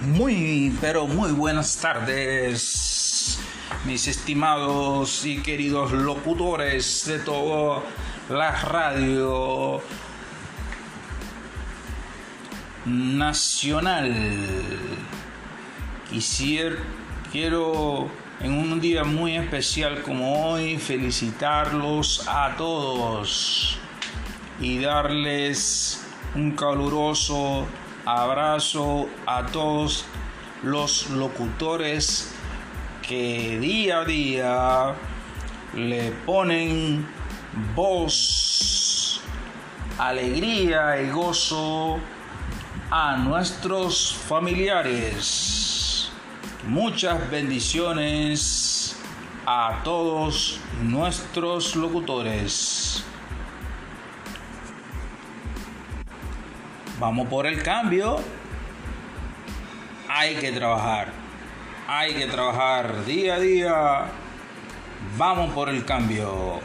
Muy, pero muy buenas tardes, mis estimados y queridos locutores de toda la radio nacional. Quisiera, quiero en un día muy especial como hoy felicitarlos a todos y darles un caluroso abrazo a todos los locutores que día a día le ponen voz, alegría y gozo a nuestros familiares. Muchas bendiciones a todos nuestros locutores. Vamos por el cambio. Hay que trabajar. Hay que trabajar día a día. Vamos por el cambio.